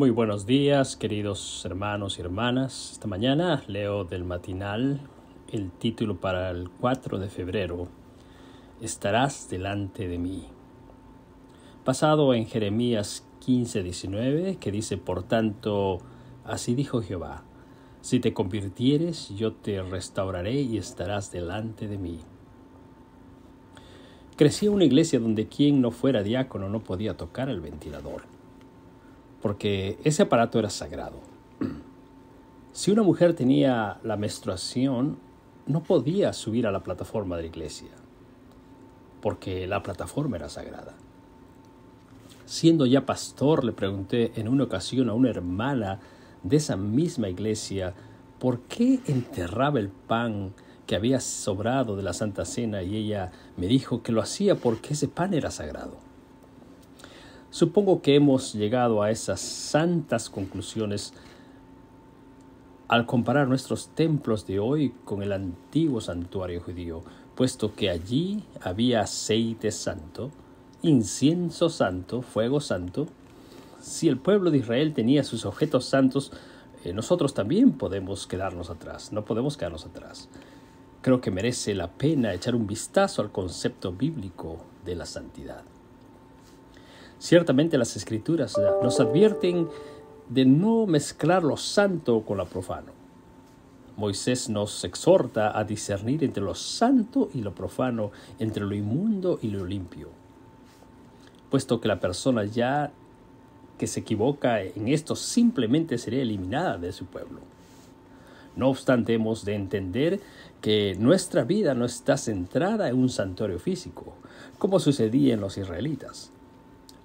Muy buenos días, queridos hermanos y hermanas. Esta mañana leo del matinal el título para el 4 de febrero, Estarás delante de mí. Basado en Jeremías 15, 19, que dice, por tanto, así dijo Jehová, si te convirtieres, yo te restauraré y estarás delante de mí. Crecí en una iglesia donde quien no fuera diácono no podía tocar el ventilador porque ese aparato era sagrado. Si una mujer tenía la menstruación, no podía subir a la plataforma de la iglesia, porque la plataforma era sagrada. Siendo ya pastor, le pregunté en una ocasión a una hermana de esa misma iglesia por qué enterraba el pan que había sobrado de la Santa Cena y ella me dijo que lo hacía porque ese pan era sagrado. Supongo que hemos llegado a esas santas conclusiones al comparar nuestros templos de hoy con el antiguo santuario judío, puesto que allí había aceite santo, incienso santo, fuego santo. Si el pueblo de Israel tenía sus objetos santos, eh, nosotros también podemos quedarnos atrás, no podemos quedarnos atrás. Creo que merece la pena echar un vistazo al concepto bíblico de la santidad. Ciertamente las escrituras nos advierten de no mezclar lo santo con lo profano. Moisés nos exhorta a discernir entre lo santo y lo profano, entre lo inmundo y lo limpio, puesto que la persona ya que se equivoca en esto simplemente sería eliminada de su pueblo. No obstante, hemos de entender que nuestra vida no está centrada en un santuario físico, como sucedía en los israelitas.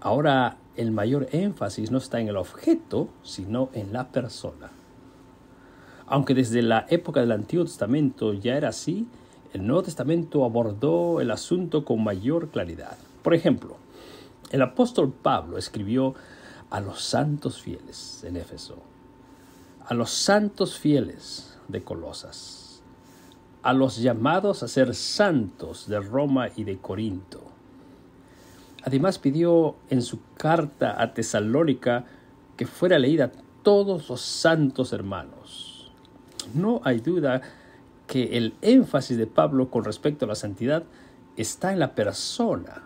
Ahora el mayor énfasis no está en el objeto, sino en la persona. Aunque desde la época del Antiguo Testamento ya era así, el Nuevo Testamento abordó el asunto con mayor claridad. Por ejemplo, el apóstol Pablo escribió a los santos fieles en Éfeso, a los santos fieles de Colosas, a los llamados a ser santos de Roma y de Corinto, Además pidió en su carta a Tesalónica que fuera leída a todos los santos hermanos. No hay duda que el énfasis de Pablo con respecto a la santidad está en la persona.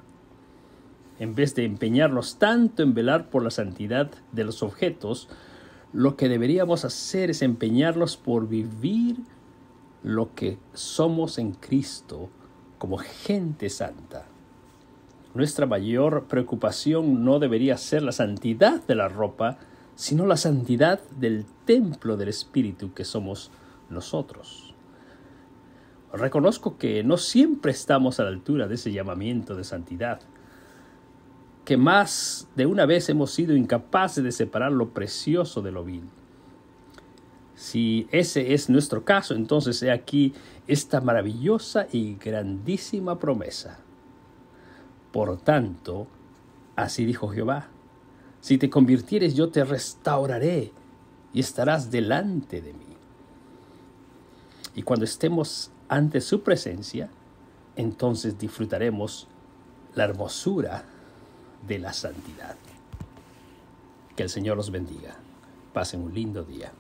En vez de empeñarnos tanto en velar por la santidad de los objetos, lo que deberíamos hacer es empeñarnos por vivir lo que somos en Cristo como gente santa. Nuestra mayor preocupación no debería ser la santidad de la ropa, sino la santidad del templo del Espíritu que somos nosotros. Reconozco que no siempre estamos a la altura de ese llamamiento de santidad, que más de una vez hemos sido incapaces de separar lo precioso de lo vil. Si ese es nuestro caso, entonces he aquí esta maravillosa y grandísima promesa por tanto, así dijo Jehová, si te convirtieres yo te restauraré y estarás delante de mí. Y cuando estemos ante su presencia, entonces disfrutaremos la hermosura de la santidad. Que el Señor los bendiga. Pasen un lindo día.